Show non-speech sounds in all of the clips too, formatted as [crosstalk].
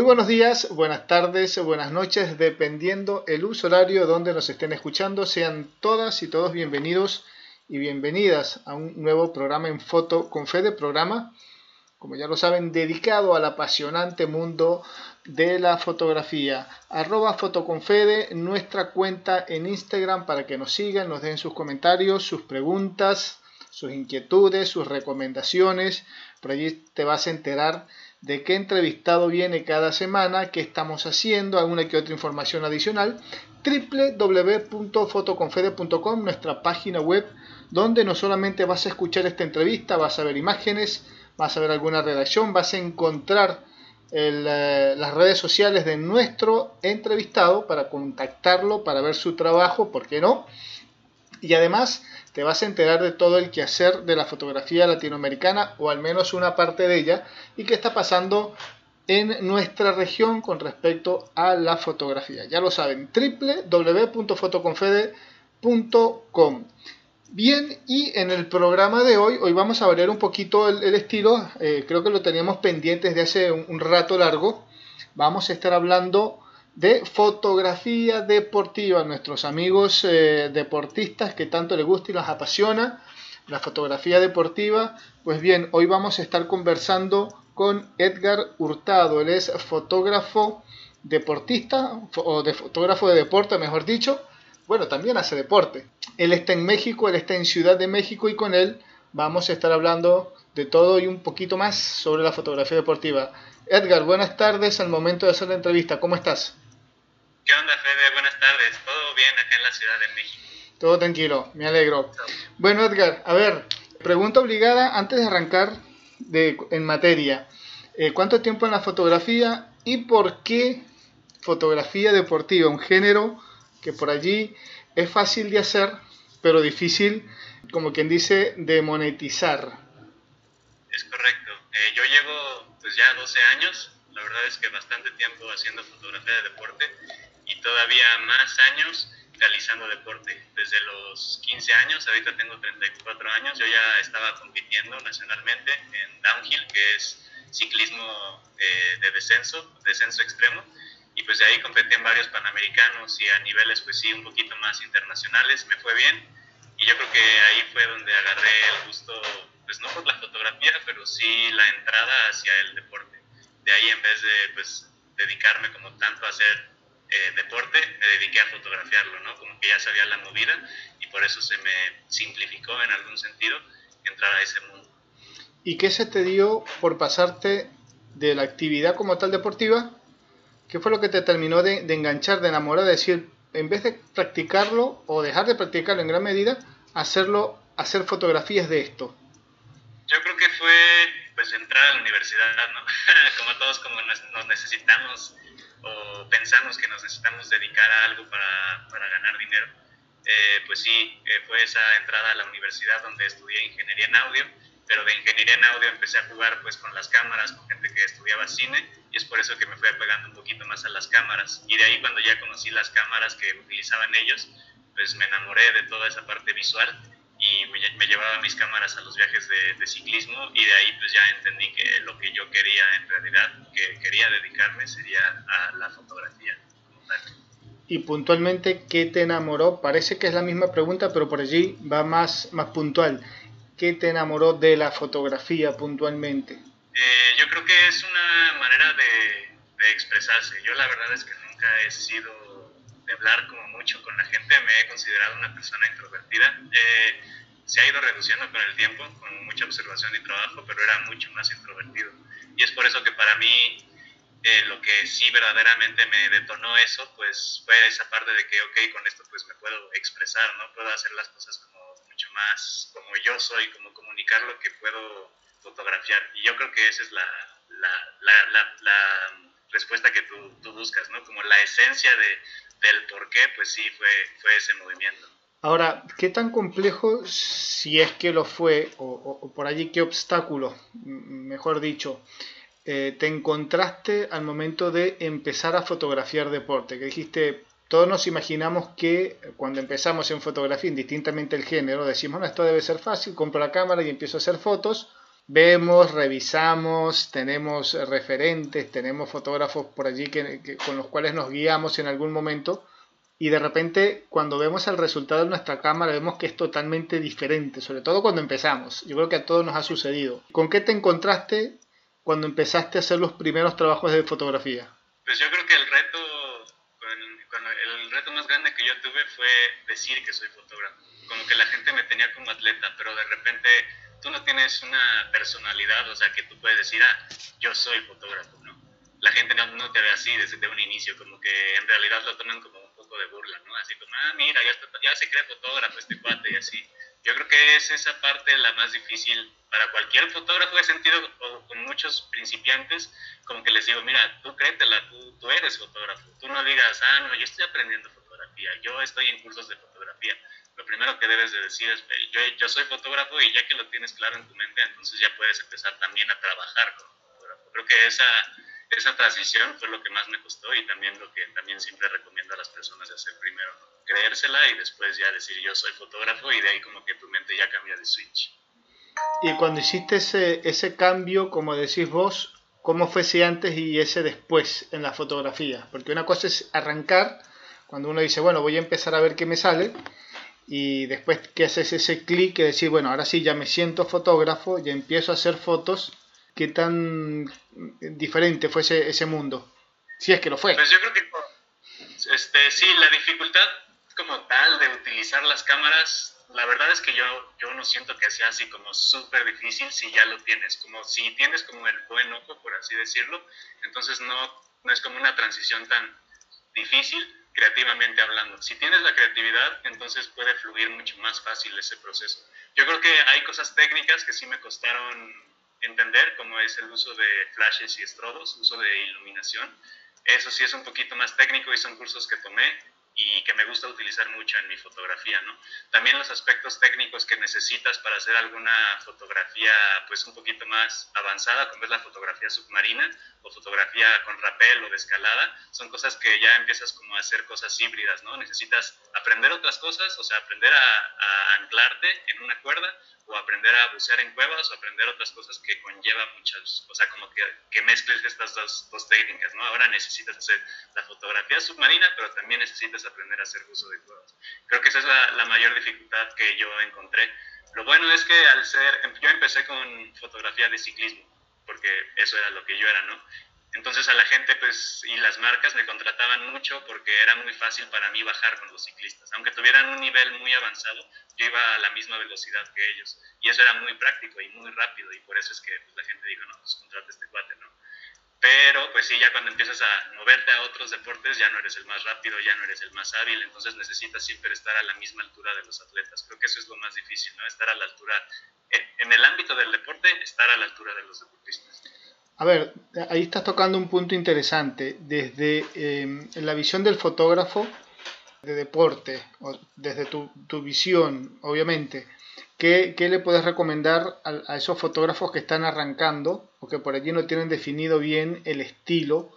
Muy buenos días, buenas tardes, buenas noches, dependiendo el uso horario donde nos estén escuchando. Sean todas y todos bienvenidos y bienvenidas a un nuevo programa en Foto con programa, como ya lo saben, dedicado al apasionante mundo de la fotografía. Arroba Fotoconfede, nuestra cuenta en Instagram para que nos sigan, nos den sus comentarios, sus preguntas, sus inquietudes, sus recomendaciones. Por allí te vas a enterar de qué entrevistado viene cada semana, qué estamos haciendo, alguna que otra información adicional, www.fotoconfede.com, nuestra página web, donde no solamente vas a escuchar esta entrevista, vas a ver imágenes, vas a ver alguna redacción, vas a encontrar eh, las redes sociales de nuestro entrevistado para contactarlo, para ver su trabajo, ¿por qué no? Y además te vas a enterar de todo el quehacer de la fotografía latinoamericana, o al menos una parte de ella, y qué está pasando en nuestra región con respecto a la fotografía. Ya lo saben, www.fotoconfede.com. Bien, y en el programa de hoy, hoy vamos a variar un poquito el, estilo, eh, creo que lo teníamos pendiente desde hace un, un rato largo. Vamos a estar hablando de fotografía deportiva, nuestros amigos eh, deportistas que tanto les gusta y les apasiona la fotografía deportiva. Pues bien, hoy vamos a estar conversando con Edgar Hurtado, él es fotógrafo deportista o de fotógrafo de deporte, mejor dicho. Bueno, también hace deporte. Él está en México, él está en Ciudad de México y con él vamos a estar hablando de todo y un poquito más sobre la fotografía deportiva. Edgar, buenas tardes al momento de hacer la entrevista. ¿Cómo estás? ¿Qué onda, Fede? Buenas tardes. ¿Todo bien acá en la Ciudad de México? Todo tranquilo, me alegro. Bueno, Edgar, a ver, pregunta obligada antes de arrancar de, en materia. Eh, ¿Cuánto tiempo en la fotografía y por qué fotografía deportiva? Un género que por allí es fácil de hacer, pero difícil, como quien dice, de monetizar. Es correcto. Eh, yo llevo pues ya 12 años, la verdad es que bastante tiempo haciendo fotografía de deporte todavía más años realizando deporte. Desde los 15 años, ahorita tengo 34 años, yo ya estaba compitiendo nacionalmente en downhill, que es ciclismo eh, de descenso, descenso extremo, y pues de ahí competí en varios panamericanos y a niveles pues sí un poquito más internacionales, me fue bien, y yo creo que ahí fue donde agarré el gusto, pues no por la fotografía, pero sí la entrada hacia el deporte. De ahí en vez de pues dedicarme como tanto a hacer eh, deporte, me dediqué a fotografiarlo, ¿no? Como que ya sabía la movida y por eso se me simplificó en algún sentido entrar a ese mundo. ¿Y qué se te dio por pasarte de la actividad como tal deportiva? ¿Qué fue lo que te terminó de, de enganchar, de enamorar, de decir, en vez de practicarlo o dejar de practicarlo en gran medida, hacerlo, hacer fotografías de esto? Yo creo que fue pues entrar a la universidad, ¿no? [laughs] como todos como nos necesitamos o pensamos que nos necesitamos dedicar a algo para, para ganar dinero. Eh, pues sí, eh, fue esa entrada a la universidad donde estudié ingeniería en audio, pero de ingeniería en audio empecé a jugar pues con las cámaras, con gente que estudiaba cine, y es por eso que me fui apegando un poquito más a las cámaras. Y de ahí cuando ya conocí las cámaras que utilizaban ellos, pues me enamoré de toda esa parte visual y me, llevaba mis cámaras a los viajes de, ciclismo y de ahí pues ya entendí que lo que yo quería en realidad, que quería dedicarme sería a la fotografía Y puntualmente, ¿qué te enamoró? Parece que es la misma pregunta, pero por allí va más, más puntual. ¿Qué te enamoró de la fotografía puntualmente? Eh, yo creo que es una manera de, de expresarse. Yo la verdad es que nunca he sido hablar como mucho con la gente, me he considerado una persona introvertida. Eh, se ha ido reduciendo con el tiempo, con mucha observación y trabajo, pero era mucho más introvertido. Y es por eso que para mí eh, lo que sí verdaderamente me detonó eso, pues fue esa parte de que, ok, con esto pues me puedo expresar, ¿no? Puedo hacer las cosas como mucho más como yo soy, como comunicar lo que puedo fotografiar. Y yo creo que esa es la, la, la, la respuesta que tú, tú, buscas, ¿no? Como la esencia de, del por qué, pues sí, fue, fue ese movimiento. Ahora, ¿qué tan complejo, si es que lo fue, o, por allí qué obstáculo, mejor dicho, eh, te encontraste al momento de empezar a fotografiar deporte? Que dijiste, todos nos imaginamos que cuando empezamos en fotografía, indistintamente el género, decimos, no, esto debe ser fácil, compro la cámara y empiezo a hacer fotos, vemos, revisamos, tenemos referentes, tenemos fotógrafos por allí que, con los cuales nos guiamos en algún momento y de repente cuando vemos el resultado de nuestra cámara vemos que es totalmente diferente, sobre todo cuando empezamos. Yo creo que a todos nos ha sucedido. ¿Con qué te encontraste cuando empezaste a hacer los primeros trabajos de fotografía? Pues yo creo que el reto, el reto más grande que yo tuve fue decir que soy fotógrafo. Como que la gente me tenía como atleta, pero de repente tú no tienes una personalidad, o sea, que tú puedes decir, ah, yo soy fotógrafo, ¿no? La gente no, te ve así desde un inicio, como que en realidad lo toman como un poco de burla, ¿no? Así como, ah, mira, ya, ya se cree fotógrafo este cuate y así. Yo creo que es esa parte la más difícil para cualquier fotógrafo. He sentido con muchos principiantes, como que les digo, mira, tú créetela, tú, tú eres fotógrafo. Tú no digas, ah, no, yo estoy aprendiendo fotografía, yo estoy en cursos de fotografía lo primero que debes de decir es, yo, yo soy fotógrafo y ya que lo tienes claro en tu mente, entonces ya puedes empezar también a trabajar como fotógrafo. Creo que esa, esa transición fue lo que más me costó y también lo que también siempre recomiendo a las personas de hacer primero, creérsela y después ya decir yo soy fotógrafo y de ahí como que tu mente ya cambia de switch. Y cuando hiciste ese, ese cambio, como decís vos, ¿cómo fue ese antes y ese después en la fotografía? Porque una cosa es arrancar, cuando uno dice, bueno, voy a empezar a ver qué me sale, y después que haces ese clic y decir, bueno, ahora sí ya me siento fotógrafo, y empiezo a hacer fotos, ¿qué tan diferente fue ese, mundo? Si es que lo fue. Pues yo creo que este, sí, la dificultad como tal de utilizar las cámaras, la verdad es que yo, yo no siento que sea así como súper difícil si ya lo tienes, como si tienes como el buen ojo, por así decirlo, entonces no, no es como una transición tan difícil creativamente hablando. Si tienes la creatividad, entonces puede fluir mucho más fácil ese proceso. Yo creo que hay cosas técnicas que sí me costaron entender, como es el uso de flashes y estrodos, uso de iluminación. Eso sí es un poquito más técnico y son cursos que tomé y que me gusta utilizar mucho en mi fotografía, ¿no? También los aspectos técnicos que necesitas para hacer alguna fotografía pues un poquito más avanzada, como es la fotografía submarina o fotografía con rapel o de escalada, son cosas que ya empiezas como a hacer cosas híbridas, ¿no? Necesitas aprender otras cosas, o sea, aprender a, anclarte en una cuerda o aprender a bucear en cuevas o aprender otras cosas que conlleva muchas, o sea, como que, que mezcles estas dos, dos técnicas, ¿no? Ahora necesitas hacer la fotografía submarina, pero también necesitas aprender a hacer uso de cuevas. Creo que esa es la, la mayor dificultad que yo encontré. Lo bueno es que al ser, yo empecé con fotografía de ciclismo, porque eso era lo que yo era, ¿no? Entonces a la gente pues y las marcas me contrataban mucho porque era muy fácil para mí bajar con los ciclistas. Aunque tuvieran un nivel muy avanzado, yo iba a la misma velocidad que ellos. Y eso era muy práctico y muy rápido y por eso es que pues, la gente dijo, no, pues contrata este cuate, ¿no? Pero pues sí, ya cuando empiezas a moverte a otros deportes ya no eres el más rápido, ya no eres el más hábil, entonces necesitas siempre estar a la misma altura de los atletas. Creo que eso es lo más difícil, ¿no? Estar a la altura, en el ámbito del deporte, estar a la altura de los deportistas. A ver, ahí estás tocando un punto interesante. Desde em, la visión del fotógrafo de deporte, o desde tu, visión, obviamente, ¿qué, le puedes recomendar a, esos fotógrafos que están arrancando o que por allí no tienen definido bien el estilo?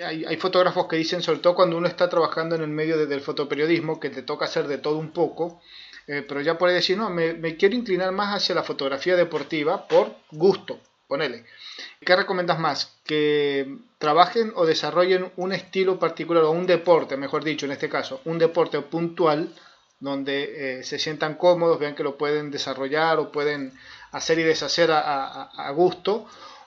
Hay, fotógrafos que dicen, sobre todo cuando uno está trabajando en el medio del fotoperiodismo, que te toca hacer de todo un poco, eh, pero ya puede decir, no, me quiero inclinar más hacia la fotografía deportiva por gusto, ponele. ¿Qué recomiendas más? ¿Que trabajen o desarrollen un estilo particular o un deporte, mejor dicho, en este caso, un deporte puntual donde eh, se sientan cómodos, vean que lo pueden desarrollar o pueden hacer y deshacer a, gusto?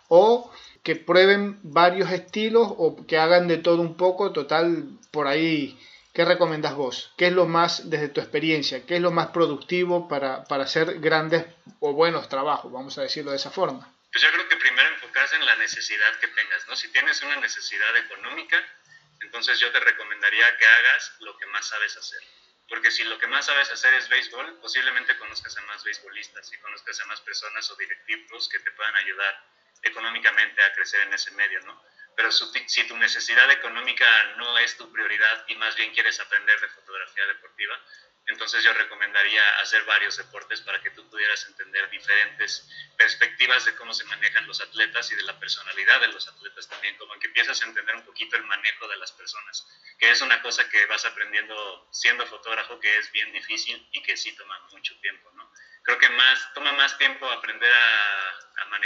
¿O que prueben varios estilos o que hagan de todo un poco, total, por ahí ¿Qué recomiendas vos? ¿Qué es lo más, desde tu experiencia, qué es lo más productivo para, para hacer grandes o buenos trabajos, vamos a decirlo de esa forma? Pues yo creo que primero enfocarse en la necesidad que tengas, ¿no? Si tienes una necesidad económica, entonces yo te recomendaría que hagas lo que más sabes hacer. Porque si lo que más sabes hacer es béisbol, posiblemente conozcas a más béisbolistas y conozcas a más personas o directivos que te puedan ayudar económicamente a crecer en ese medio, ¿no? Pero si tu necesidad económica no es tu prioridad y más bien quieres aprender de fotografía deportiva, entonces yo recomendaría hacer varios deportes para que tú pudieras entender diferentes perspectivas de cómo se manejan los atletas y de la personalidad de los atletas también, como que empiezas a entender un poquito el manejo de las personas, que es una cosa que vas aprendiendo siendo fotógrafo que es bien difícil y que sí toma mucho tiempo, ¿no? Creo que más, toma más tiempo aprender a,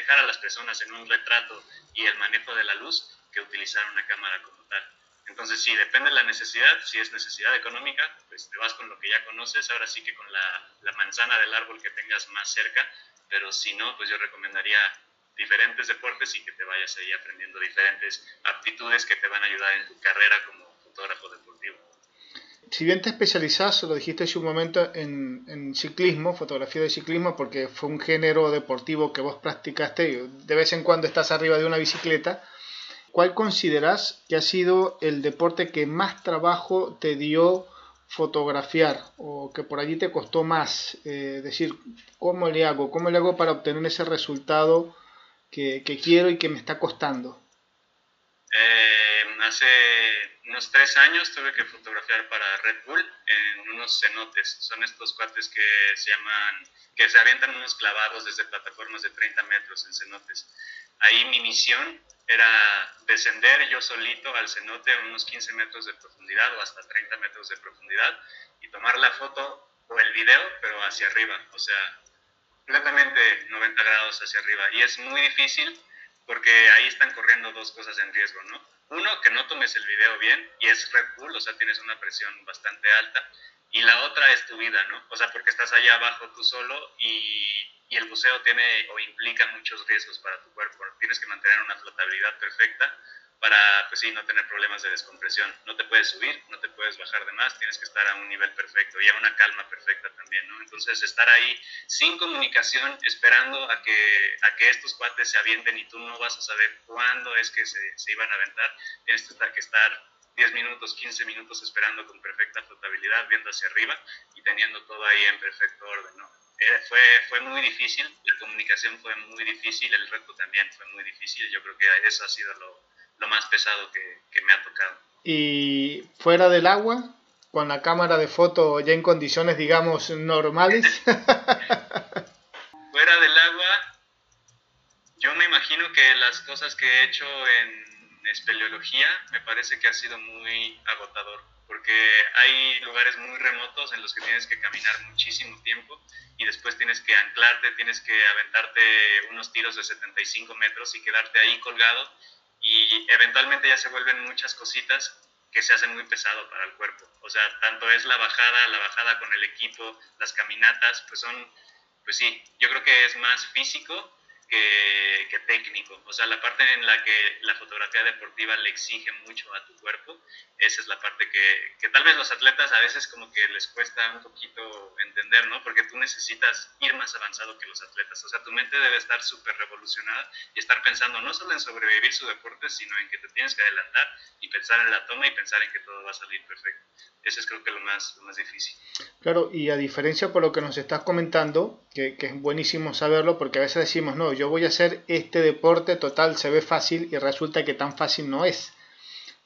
reflejar a las personas en un retrato y el manejo de la luz que utilizar una cámara como tal. Entonces, sí, depende de la necesidad. Si es necesidad económica, pues te vas con lo que ya conoces. Ahora sí que con la, la manzana del árbol que tengas más cerca. Pero si no, pues yo recomendaría diferentes deportes y que te vayas ahí aprendiendo diferentes aptitudes que te van a ayudar en tu carrera como fotógrafo deportivo. Si bien te especializas, lo dijiste hace un momento, en, en, ciclismo, fotografía de ciclismo, porque fue un género deportivo que vos practicaste, de vez en cuando estás arriba de una bicicleta, ¿cuál consideras que ha sido el deporte que más trabajo te dio fotografiar o que por allí te costó más? Eh, decir, ¿cómo le hago? ¿Cómo le hago para obtener ese resultado que, que quiero y que me está costando? Eh, hace unos tres años tuve que fotografiar para Red Bull en unos cenotes. Son estos cuates que se llaman, que se avientan unos clavados desde plataformas de 30 metros en cenotes. Ahí mi misión era descender yo solito al cenote a unos 15 metros de profundidad o hasta 30 metros de profundidad y tomar la foto o el video, pero hacia arriba, o sea, completamente 90 grados hacia arriba. Y es muy difícil porque ahí están corriendo dos cosas en riesgo, ¿no? Uno, que no tomes el video bien y es Red Bull, o sea, tienes una presión bastante alta. Y la otra es tu vida, ¿no? O sea, porque estás allá abajo tú solo y, y el buceo tiene o implica muchos riesgos para tu cuerpo. Tienes que mantener una flotabilidad perfecta para, pues sí, no tener problemas de descompresión. No te puedes subir, no te puedes bajar de más, tienes que estar a un nivel perfecto y a una calma perfecta también, ¿no? Entonces, estar ahí sin comunicación, esperando a que, a que estos cuates se avienten y tú no vas a saber cuándo es que se, se iban a aventar, tienes que estar 10 minutos, 15 minutos esperando con perfecta flotabilidad, viendo hacia arriba y teniendo todo ahí en perfecto orden, ¿no? Eh, fue, fue muy difícil, la comunicación fue muy difícil, el reto también fue muy difícil, yo creo que eso ha sido lo, lo más pesado que, que, me ha tocado. ¿Y fuera del agua? Con la cámara de foto ya en condiciones, digamos, normales. [laughs] [laughs] fuera del agua, yo me imagino que las cosas que he hecho en espeleología me parece que ha sido muy agotador porque hay lugares muy remotos en los que tienes que caminar muchísimo tiempo y después tienes que anclarte, tienes que aventarte unos tiros de 75 metros y quedarte ahí colgado y eventualmente ya se vuelven muchas cositas que se hacen muy pesado para el cuerpo. O sea, tanto es la bajada, la bajada con el equipo, las caminatas, pues son, pues sí, yo creo que es más físico que, que, técnico. O sea, la parte en la que la fotografía deportiva le exige mucho a tu cuerpo, esa es la parte que, que, tal vez los atletas a veces como que les cuesta un poquito entender, ¿no? Porque tú necesitas ir más avanzado que los atletas. O sea, tu mente debe estar súper revolucionada y estar pensando no solo en sobrevivir su deporte, sino en que te tienes que adelantar y pensar en la toma y pensar en que todo va a salir perfecto. Eso es creo que lo más, lo más difícil. Claro, y a diferencia por lo que nos estás comentando, que, es buenísimo saberlo, porque a veces decimos, no, yo voy a hacer este deporte total, se ve fácil y resulta que tan fácil no es.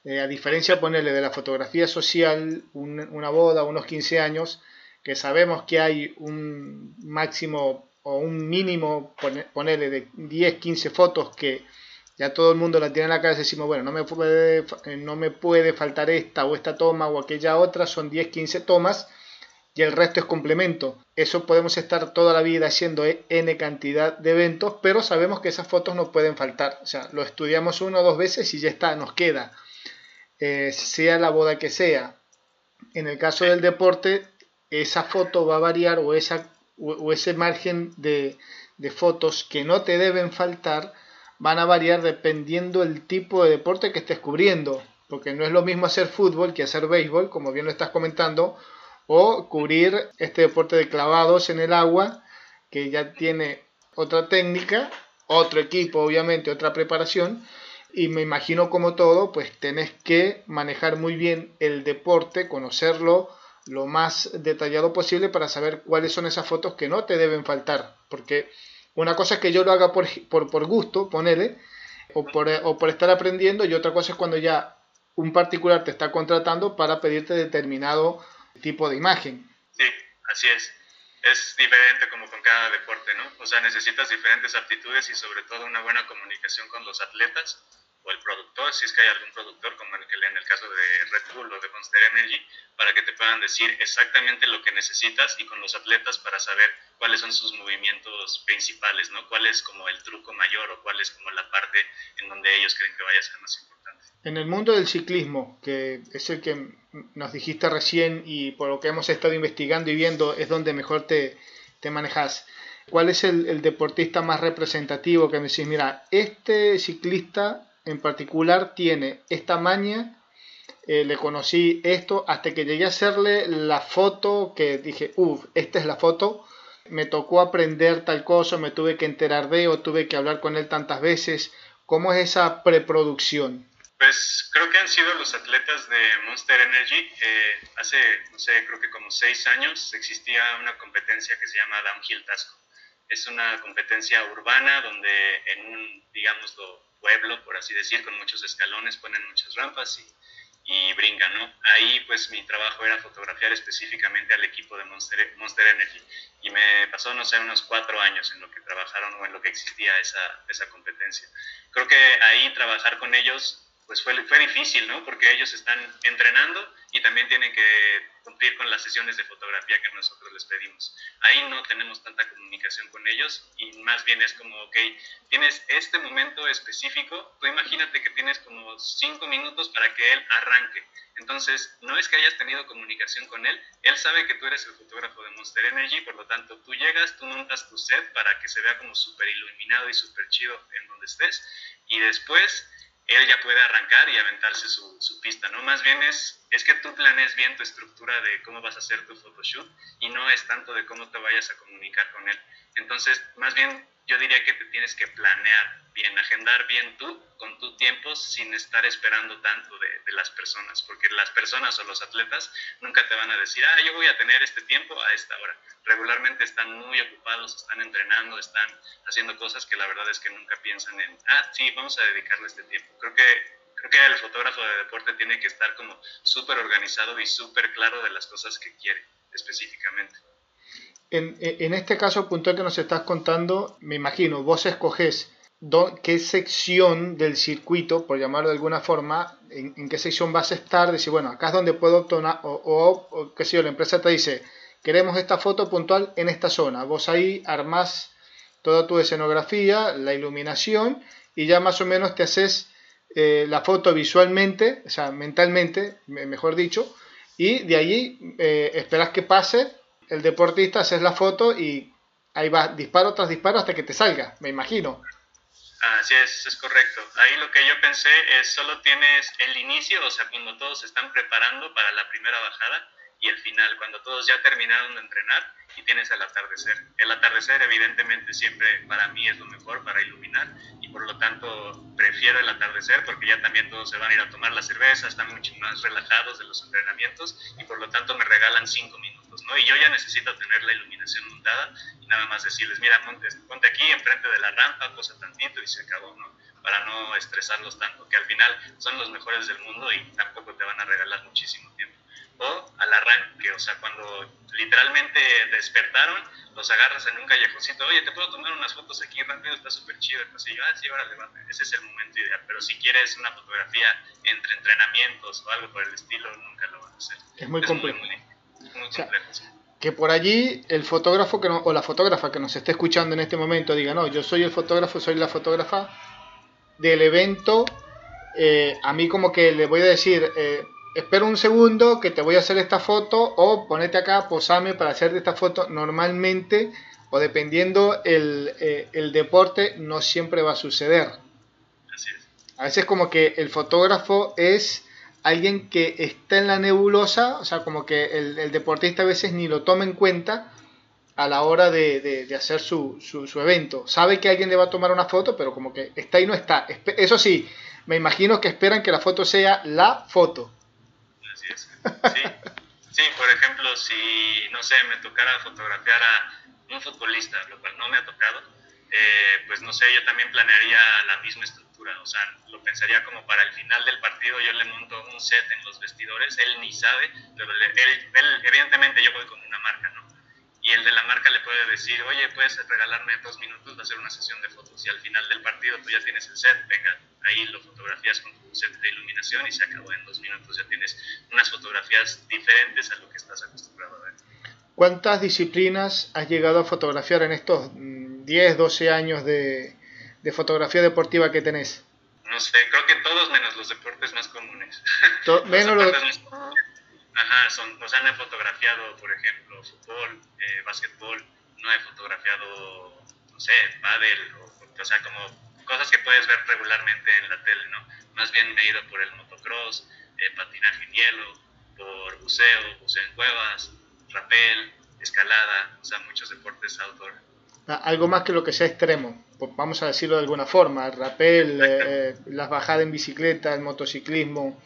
Eh, a diferencia, ponerle de la fotografía social, un, una boda, unos 15 años, que sabemos que hay un máximo o un mínimo, ponerle de 10, 15 fotos que ya todo el mundo la tiene en la cabeza, decimos, bueno, no me puede, no me puede faltar esta o esta toma o aquella otra, son 10, 15 tomas y el resto es complemento. Eso podemos estar toda la vida haciendo N cantidad de eventos, pero sabemos que esas fotos no pueden faltar. O sea, lo estudiamos una o dos veces y ya está, nos queda. Eh, sea la boda que sea. En el caso del deporte, esa foto va a variar o, esa, o ese margen de, de fotos que no te deben faltar van a variar dependiendo el tipo de deporte que estés cubriendo. Porque no es lo mismo hacer fútbol que hacer béisbol, como bien lo estás comentando, o cubrir este deporte de clavados en el agua que ya tiene otra técnica, otro equipo obviamente, otra preparación y me imagino como todo pues tenés que manejar muy bien el deporte, conocerlo lo más detallado posible para saber cuáles son esas fotos que no te deben faltar porque una cosa es que yo lo haga por, por, por gusto, ponele, o por, o por estar aprendiendo y otra cosa es cuando ya un particular te está contratando para pedirte determinado tipo de imagen. Sí, así es. Es diferente como con cada deporte, ¿no? O sea, necesitas diferentes aptitudes y sobre todo una buena comunicación con los atletas o el productor, si es que hay algún productor, como en el, en el caso de Red Bull o de Monster Energy, para que te puedan decir exactamente lo que necesitas y con los atletas para saber cuáles son sus movimientos principales, ¿no? cuál es como el truco mayor o cuál es como la parte en donde ellos creen que vaya a ser más importante. En el mundo del ciclismo, que es el que nos dijiste recién y por lo que hemos estado investigando y viendo es donde mejor te, te manejas, ¿cuál es el, deportista más representativo que me decís, mira, este ciclista en particular tiene esta maña, eh, le conocí esto, hasta que llegué a hacerle la foto que dije, uff, esta es la foto, me tocó aprender tal cosa, me tuve que enterar de o tuve que hablar con él tantas veces, ¿cómo es esa preproducción? Pues creo que han sido los atletas de Monster Energy. Eh, hace, no sé, creo que como seis años existía una competencia que se llama Downhill Tasco. Es una competencia urbana donde en un, digámoslo, pueblo, por así decir, con muchos escalones, ponen muchas rampas y, y brincan, ¿no? Ahí pues mi trabajo era fotografiar específicamente al equipo de Monster, Monster Energy y me pasó, no sé, unos cuatro años en lo que trabajaron o en lo que existía esa, esa competencia. Creo que ahí trabajar con ellos pues fue, fue difícil, ¿no? Porque ellos están entrenando y también tienen que cumplir con las sesiones de fotografía que nosotros les pedimos. Ahí no tenemos tanta comunicación con ellos y más bien es como, ok, tienes este momento específico, tú imagínate que tienes como cinco minutos para que él arranque. Entonces, no es que hayas tenido comunicación con él, él sabe que tú eres el fotógrafo de Monster Energy, por lo tanto, tú llegas, tú montas tu set para que se vea como súper iluminado y súper chido en donde estés y después él ya puede arrancar y aventarse su, su, pista, ¿no? Más bien es, es que tú planees bien tu estructura de cómo vas a hacer tu photoshoot y no es tanto de cómo te vayas a comunicar con él. Entonces, más bien yo diría que te tienes que planear bien, agendar bien tú con tu tiempo sin estar esperando tanto de, las personas, porque las personas o los atletas nunca te van a decir, ah, yo voy a tener este tiempo a esta hora. Regularmente están muy ocupados, están entrenando, están haciendo cosas que la verdad es que nunca piensan en, ah, sí, vamos a dedicarle este tiempo. Creo que creo que el fotógrafo de deporte tiene que estar como súper organizado y súper claro de las cosas que quiere específicamente. En, este caso puntual que nos estás contando, me imagino, vos escoges qué sección del circuito, por llamarlo de alguna forma, en, en, qué sección vas a estar, decir, bueno, acá es donde puedo obtener, o, o, o qué sé yo, la empresa te dice, queremos esta foto puntual en esta zona. Vos ahí armás toda tu escenografía, la iluminación, y ya más o menos te haces eh, la foto visualmente, o sea, mentalmente, mejor dicho, y de allí eh, esperas que pase el deportista, haces la foto y ahí va disparo tras disparo hasta que te salga, me imagino. Así es, es correcto. Ahí lo que yo pensé es solo tienes el inicio, o sea, cuando todos se están preparando para la primera bajada y el final, cuando todos ya terminaron de entrenar y tienes el atardecer. El atardecer evidentemente siempre para mí es lo mejor para iluminar y por lo tanto prefiero el atardecer porque ya también todos se van a ir a tomar la cerveza, están mucho más relajados de los entrenamientos y por lo tanto me regalan cinco minutos, ¿no? Y yo ya necesito tener la iluminación montada y nada más decirles, mira, ponte, ponte aquí enfrente de la rampa, posa tantito y se acabó, ¿no? Para no estresarlos tanto, que al final son los mejores del mundo y tampoco te van a regalar muchísimo tiempo o al arranque, o sea, cuando literalmente despertaron, los agarras en un callejoncito, oye, te puedo tomar unas fotos aquí rápido, está súper chido el pasillo, ah, sí, ahora levante, ese es el momento ideal, pero si quieres una fotografía entre entrenamientos o algo por el estilo, nunca lo van a hacer. Es muy complejo. Muy, o sea, Que por allí el fotógrafo que no, o la fotógrafa que nos esté escuchando en este momento diga, no, yo soy el fotógrafo, soy la fotógrafa del evento, eh, a mí como que le voy a decir, eh, espera un segundo que te voy a hacer esta foto o ponete acá, posame para hacerte esta foto. Normalmente o dependiendo el, eh, el deporte no siempre va a suceder. A veces como que el fotógrafo es alguien que está en la nebulosa, o sea, como que el, el deportista a veces ni lo toma en cuenta a la hora de, de, de hacer su, su, su, evento. Sabe que alguien le va a tomar una foto, pero como que está y no está. Eso sí, me imagino que esperan que la foto sea la foto. Sí, sí, por ejemplo, si, no sé, me tocara fotografiar a un futbolista, lo cual no me ha tocado, eh, pues no sé, yo también planearía la misma estructura, o sea, lo pensaría como para el final del partido yo le monto un set en los vestidores, él ni sabe, pero él, él, evidentemente yo voy con una marca, ¿no? y el de la marca le puede decir, oye, puedes regalarme dos minutos, a hacer una sesión de fotos y al final del partido tú ya tienes el set, venga, ahí lo fotografías con tu set de iluminación y se acabó en dos minutos, ya tienes unas fotografías diferentes a lo que estás acostumbrado a ver. ¿Cuántas disciplinas has llegado a fotografiar en estos 10, mm, 12 años de, de fotografía deportiva que tenés? No sé, creo que todos menos los deportes más comunes. [laughs] menos los... Ajá, son, o sea, no he fotografiado, por ejemplo, fútbol, eh, básquetbol, no he fotografiado, no sé, pádel, o, o sea, como cosas que puedes ver regularmente en la tele, ¿no? Más bien me he ido por el motocross, eh, patinaje en hielo, por buceo, buceo en cuevas, rapel, escalada, o sea, muchos deportes outdoor. Ah, algo más que lo que sea extremo, vamos a decirlo de alguna forma, el rapel, eh, las bajadas en bicicleta, el motociclismo,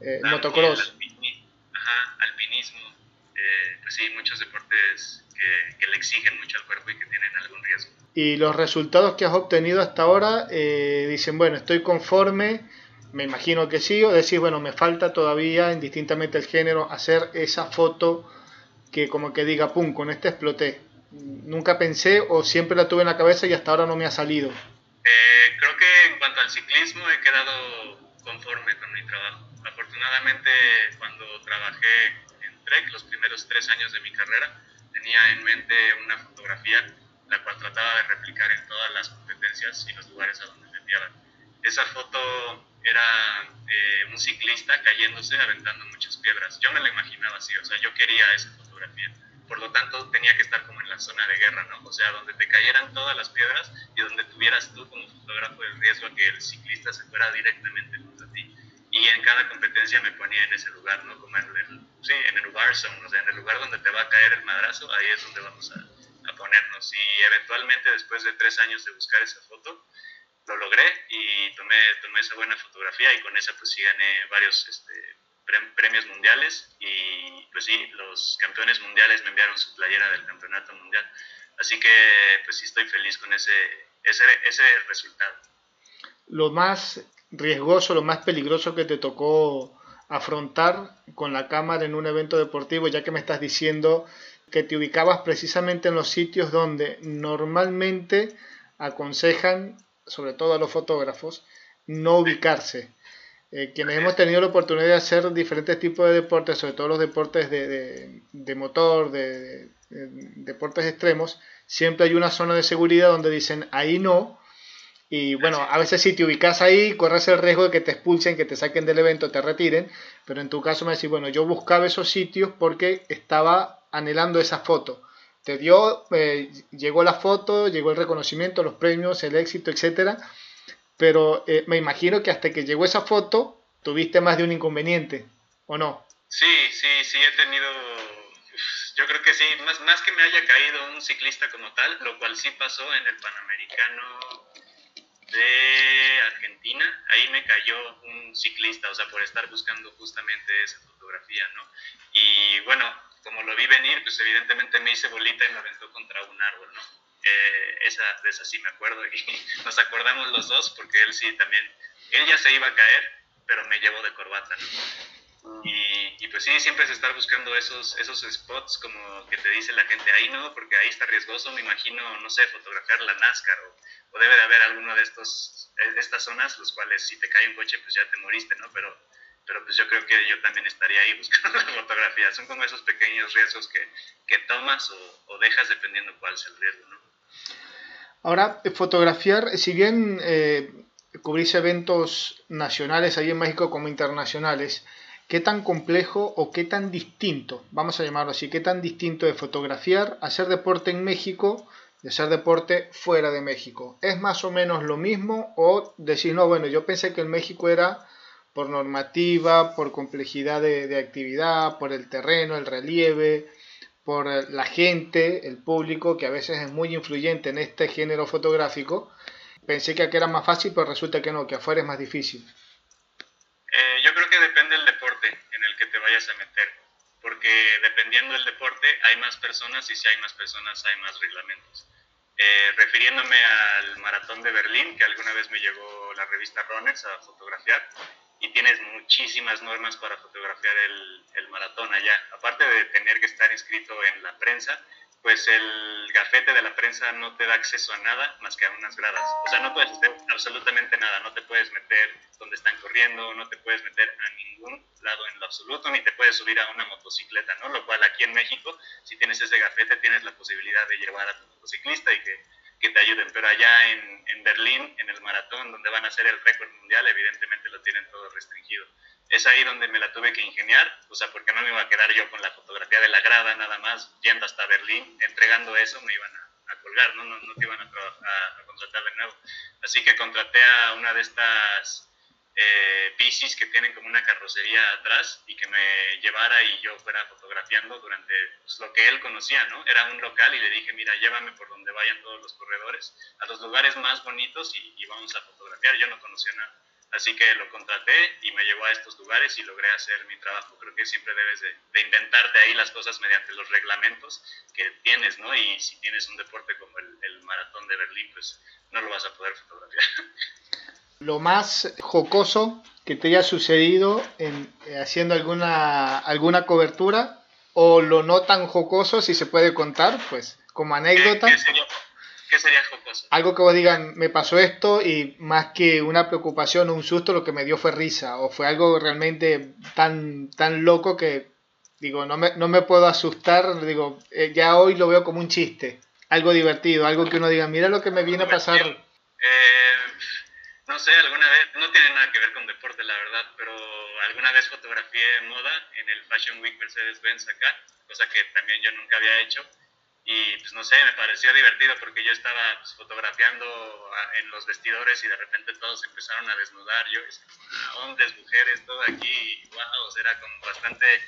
el motocross alpinismo, eh, pues sí, muchos deportes que, le exigen mucho al cuerpo y que tienen algún riesgo. Y los resultados que has obtenido hasta ahora, eh, dicen, bueno, estoy conforme, me imagino que sí, o decir, bueno, me falta todavía, indistintamente el género, hacer esa foto que como que diga, pum, con esta exploté. Nunca pensé o siempre la tuve en la cabeza y hasta ahora no me ha salido. Eh, creo que en cuanto al ciclismo he quedado conforme con mi trabajo. Afortunadamente, cuando trabajé en Trek, los primeros tres años de mi carrera, tenía en mente una fotografía la cual trataba de replicar en todas las competencias y los lugares a donde me enviaban. Esa foto era eh, un ciclista cayéndose, aventando muchas piedras. Yo me la imaginaba así, o sea, yo quería esa fotografía. Por lo tanto, tenía que estar como en la zona de guerra, ¿no? O sea, donde te cayeran todas las piedras y donde tuvieras tú como fotógrafo el riesgo a que el ciclista se fuera directamente contra ti y en cada competencia me ponía en ese lugar, ¿no? Como en el, sí, en el war zone, o sea, en el lugar donde te va a caer el madrazo, ahí es donde vamos a, a ponernos. Y eventualmente, después de tres años de buscar esa foto, lo logré y tomé, tomé esa buena fotografía y con esa pues sí gané varios este, premios mundiales y pues sí, los campeones mundiales me enviaron su playera del campeonato mundial. Así que pues sí estoy feliz con ese, ese, ese resultado. Lo más riesgoso, lo más peligroso que te tocó afrontar con la cámara en un evento deportivo, ya que me estás diciendo que te ubicabas precisamente en los sitios donde normalmente aconsejan, sobre todo a los fotógrafos, no ubicarse. Eh, quienes hemos tenido la oportunidad de hacer diferentes tipos de deportes, sobre todo los deportes de, de motor, de, deportes extremos, siempre hay una zona de seguridad donde dicen ahí no, y bueno, a veces si te ubicas ahí, corres el riesgo de que te expulsen, que te saquen del evento, te retiren. Pero en tu caso me decís, bueno, yo buscaba esos sitios porque estaba anhelando esa foto. Te dio, eh, llegó la foto, llegó el reconocimiento, los premios, el éxito, etcétera. Pero eh, me imagino que hasta que llegó esa foto, tuviste más de un inconveniente, ¿o no? Sí, sí, sí, he tenido yo creo que sí, más, más que me haya caído un ciclista como tal, lo cual sí pasó en el Panamericano de Argentina, ahí me cayó un ciclista, o sea, por estar buscando justamente esa fotografía, ¿no? Y bueno, como lo vi venir, pues evidentemente me hice bolita y me aventó contra un árbol, ¿no? Eh, esa, de esa sí me acuerdo y [laughs] nos acordamos los dos porque él sí también, él ya se iba a caer, pero me llevó de corbata, ¿no? Y, pues sí, siempre es estar buscando esos, esos spots como que te dice la gente, ahí no, porque ahí está riesgoso, me imagino, no sé, fotografiar la NASCAR o, debe de haber alguno de estos, estas zonas, los cuales si te cae un coche pues ya te moriste, ¿no? Pero, pero pues yo creo que yo también estaría ahí [laughs] buscando la fotografía. Son como esos pequeños riesgos que, que tomas o, dejas dependiendo cuál es el riesgo, ¿no? Ahora, fotografiar, si bien eh, cubrís eventos nacionales ahí en México como internacionales, qué tan complejo o qué tan distinto, vamos a llamarlo así, qué tan distinto de fotografiar, hacer deporte en México de hacer deporte fuera de México. ¿Es más o menos lo mismo o decir, no, bueno, yo pensé que en México era por normativa, por complejidad de actividad, por el terreno, el relieve, por la gente, el público, que a veces es muy influyente en este género fotográfico. Pensé que aquí era más fácil, pero resulta que no, que afuera es más difícil. Eh, yo creo que depende del deporte en el que te vayas a meter, porque dependiendo del deporte hay más personas y si hay más personas hay más reglamentos. Eh, refiriéndome al maratón de Berlín, que alguna vez me llegó la revista Ronex a fotografiar, y tienes muchísimas normas para fotografiar el, el maratón allá. Aparte de tener que estar inscrito en la prensa, pues el gafete de la prensa no te da acceso a nada más que a unas gradas. O sea, no puedes hacer absolutamente nada, no te puedes meter donde están corriendo, no te puedes meter a ningún lado en lo absoluto, ni te puedes subir a una motocicleta, ¿no? Lo cual aquí en México, si tienes ese gafete, tienes la posibilidad de llevar a tu motociclista y que, que te ayuden. Pero allá en, en Berlín, en el maratón, donde van a hacer el récord mundial, evidentemente lo tienen todo restringido es ahí donde me la tuve que ingeniar, o sea, porque no me iba a quedar yo con la fotografía de la grada nada más, yendo hasta Berlín, entregando eso, me iban a, colgar, ¿no? ¿no? te iban a, contratar de nuevo. Así que contraté a una de estas eh, bicis que tienen como una carrocería atrás y que me llevara y yo fuera fotografiando durante pues, lo que él conocía, ¿no? Era un local y le dije, mira, llévame por donde vayan todos los corredores, a los lugares más bonitos y, y vamos a fotografiar. Yo no conocía nada. Así que lo contraté y me llevó a estos lugares y logré hacer mi trabajo. Creo que siempre debes de, inventarte ahí las cosas mediante los reglamentos que tienes, ¿no? Y si tienes un deporte como el, maratón de Berlín, pues no lo vas a poder fotografiar. [laughs] Lo más jocoso que te haya sucedido en, eh, haciendo alguna, alguna cobertura o lo no tan jocoso, si se puede contar, pues como anécdota. ¿Qué sería jocoso? Algo que vos digan, me pasó esto y más que una preocupación o un susto, lo que me dio fue risa. O fue algo realmente tan, tan loco que, digo, no me, no me puedo asustar. Digo, eh, ya hoy lo veo como un chiste. Algo divertido, algo que uno diga, mira lo que me viene a pasar. Eh, no sé, alguna vez, no tiene nada que ver con deporte, la verdad, pero alguna vez fotografié moda en el Fashion Week Mercedes-Benz acá, cosa que también yo nunca había hecho y pues no sé, me pareció divertido porque yo estaba pues, fotografiando en los vestidores y de repente todos empezaron a desnudar, yo ah, hombres, mujeres, todo aquí, wow, era como bastante,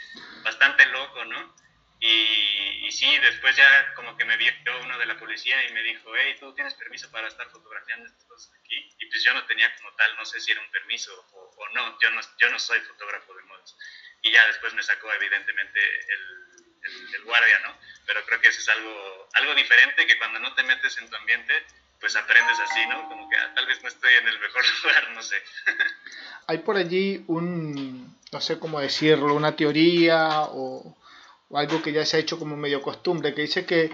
bastante loco, ¿no? Y, y, sí, después ya como que me vio uno de la policía y me dijo, hey, ¿tú tienes permiso para estar fotografiando estas cosas aquí? Y pues yo no tenía como tal, no sé si era un permiso o, o no, yo no, yo no soy fotógrafo de modos. Y ya después me sacó evidentemente el el, guardia, ¿no? Pero creo que eso es algo, algo diferente que cuando no te metes en tu ambiente, pues aprendes así, ¿no? Como que ah, tal vez no estoy en el mejor [laughs] lugar, no sé. Hay por allí un, no sé cómo decirlo, una teoría o, algo que ya se ha hecho como medio costumbre, que dice que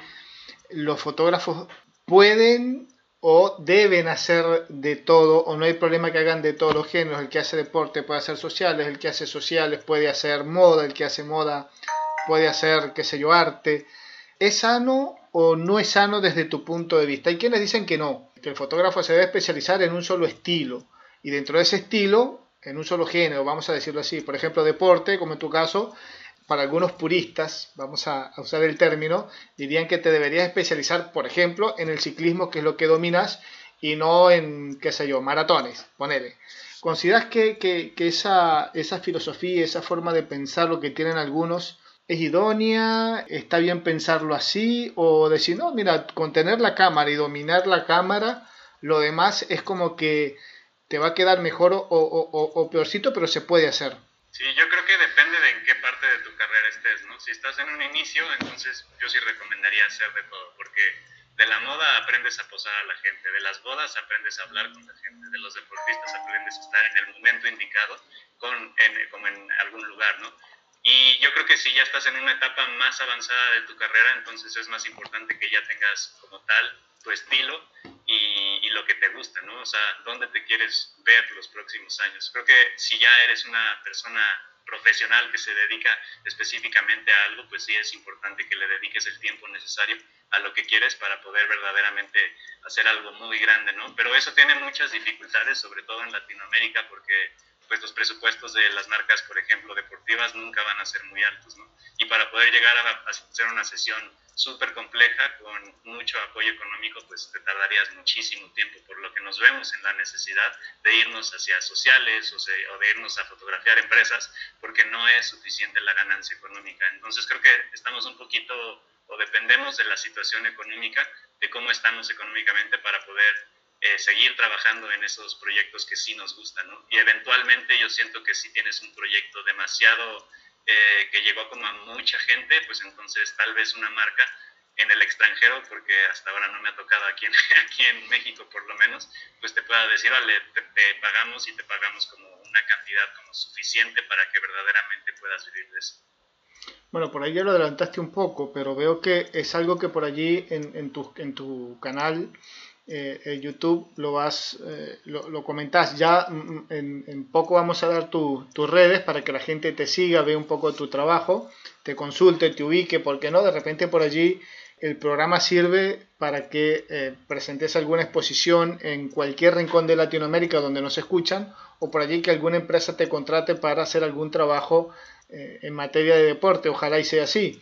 los fotógrafos pueden o deben hacer de todo, o no hay problema que hagan de todos los géneros, el que hace deporte puede hacer sociales, el que hace sociales puede hacer moda, el que hace moda puede hacer, qué sé yo, arte. ¿Es sano o no es sano desde tu punto de vista? Hay quienes dicen que no, que el fotógrafo se debe especializar en un solo estilo y dentro de ese estilo, en un solo género, vamos a decirlo así, por ejemplo, deporte, como en tu caso, para algunos puristas, vamos a, usar el término, dirían que te deberías especializar, por ejemplo, en el ciclismo, que es lo que dominas, y no en, qué sé yo, maratones, ponele. ¿Consideras que, que, esa, esa filosofía, esa forma de pensar lo que tienen algunos, es idónea, está bien pensarlo así, o decir, no, mira, con tener la cámara y dominar la cámara, lo demás es como que te va a quedar mejor o, o, peorcito, pero se puede hacer. Sí, yo creo que depende de en qué parte de tu carrera estés, ¿no? Si estás en un inicio, entonces yo sí recomendaría hacer de todo, porque de la moda aprendes a posar a la gente, de las bodas aprendes a hablar con la gente, de los deportistas aprendes a estar en el momento indicado, con, en, como en algún lugar, ¿no? Y yo creo que si ya estás en una etapa más avanzada de tu carrera, entonces es más importante que ya tengas como tal tu estilo que te gusta, ¿no? O sea, dónde te quieres ver los próximos años. Creo que si ya eres una persona profesional que se dedica específicamente a algo, pues sí es importante que le dediques el tiempo necesario a lo que quieres para poder verdaderamente hacer algo muy grande, ¿no? Pero eso tiene muchas dificultades, sobre todo en Latinoamérica, porque pues los presupuestos de las marcas, por ejemplo, deportivas nunca van a ser muy altos, ¿no? Y para poder llegar a, hacer una sesión súper compleja con mucho apoyo económico, pues te tardarías muchísimo tiempo, por lo que nos vemos en la necesidad de irnos hacia sociales o, de irnos a fotografiar empresas, porque no es suficiente la ganancia económica. Entonces creo que estamos un poquito o dependemos de la situación económica, de cómo estamos económicamente para poder eh, seguir trabajando en esos proyectos que sí nos gustan, ¿no? Y eventualmente yo siento que si tienes un proyecto demasiado eh, que llegó como a mucha gente, pues entonces tal vez una marca en el extranjero, porque hasta ahora no me ha tocado aquí en, [laughs] aquí en México por lo menos, pues te pueda decir, vale, te, pagamos y te pagamos como una cantidad como suficiente para que verdaderamente puedas vivir de eso. Bueno, por ahí ya lo adelantaste un poco, pero veo que es algo que por allí en, en, tu, en tu canal eh, YouTube lo vas, eh, lo, lo, comentás. Ya mm, mm, en, poco vamos a dar tus redes para que la gente te siga, vea un poco tu trabajo, te consulte, te ubique, porque no, de repente por allí el programa sirve para que eh, presentes alguna exposición en cualquier rincón de Latinoamérica donde nos escuchan o por allí que alguna empresa te contrate para hacer algún trabajo en materia de deporte. Ojalá y sea así.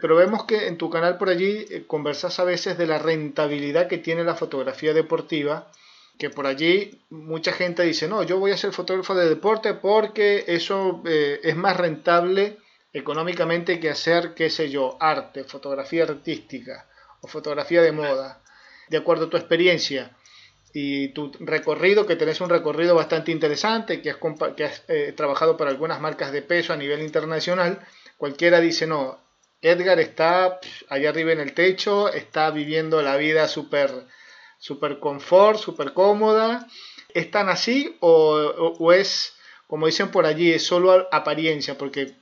Pero vemos que en tu canal por allí eh, conversas a veces de la rentabilidad que tiene la fotografía deportiva, que por allí mucha gente dice, no, yo voy a ser fotógrafo de deporte porque eso es más rentable económicamente que hacer, qué sé yo, arte, fotografía artística o fotografía de moda, de acuerdo a tu experiencia y tu recorrido, que tenés un recorrido bastante interesante, que has, que has eh, trabajado para algunas marcas de peso a nivel internacional, cualquiera dice, no, Edgar está allá arriba en el techo, está viviendo la vida súper super confort, súper cómoda. ¿Es tan así o, es, como dicen por allí, es solo apariencia? Porque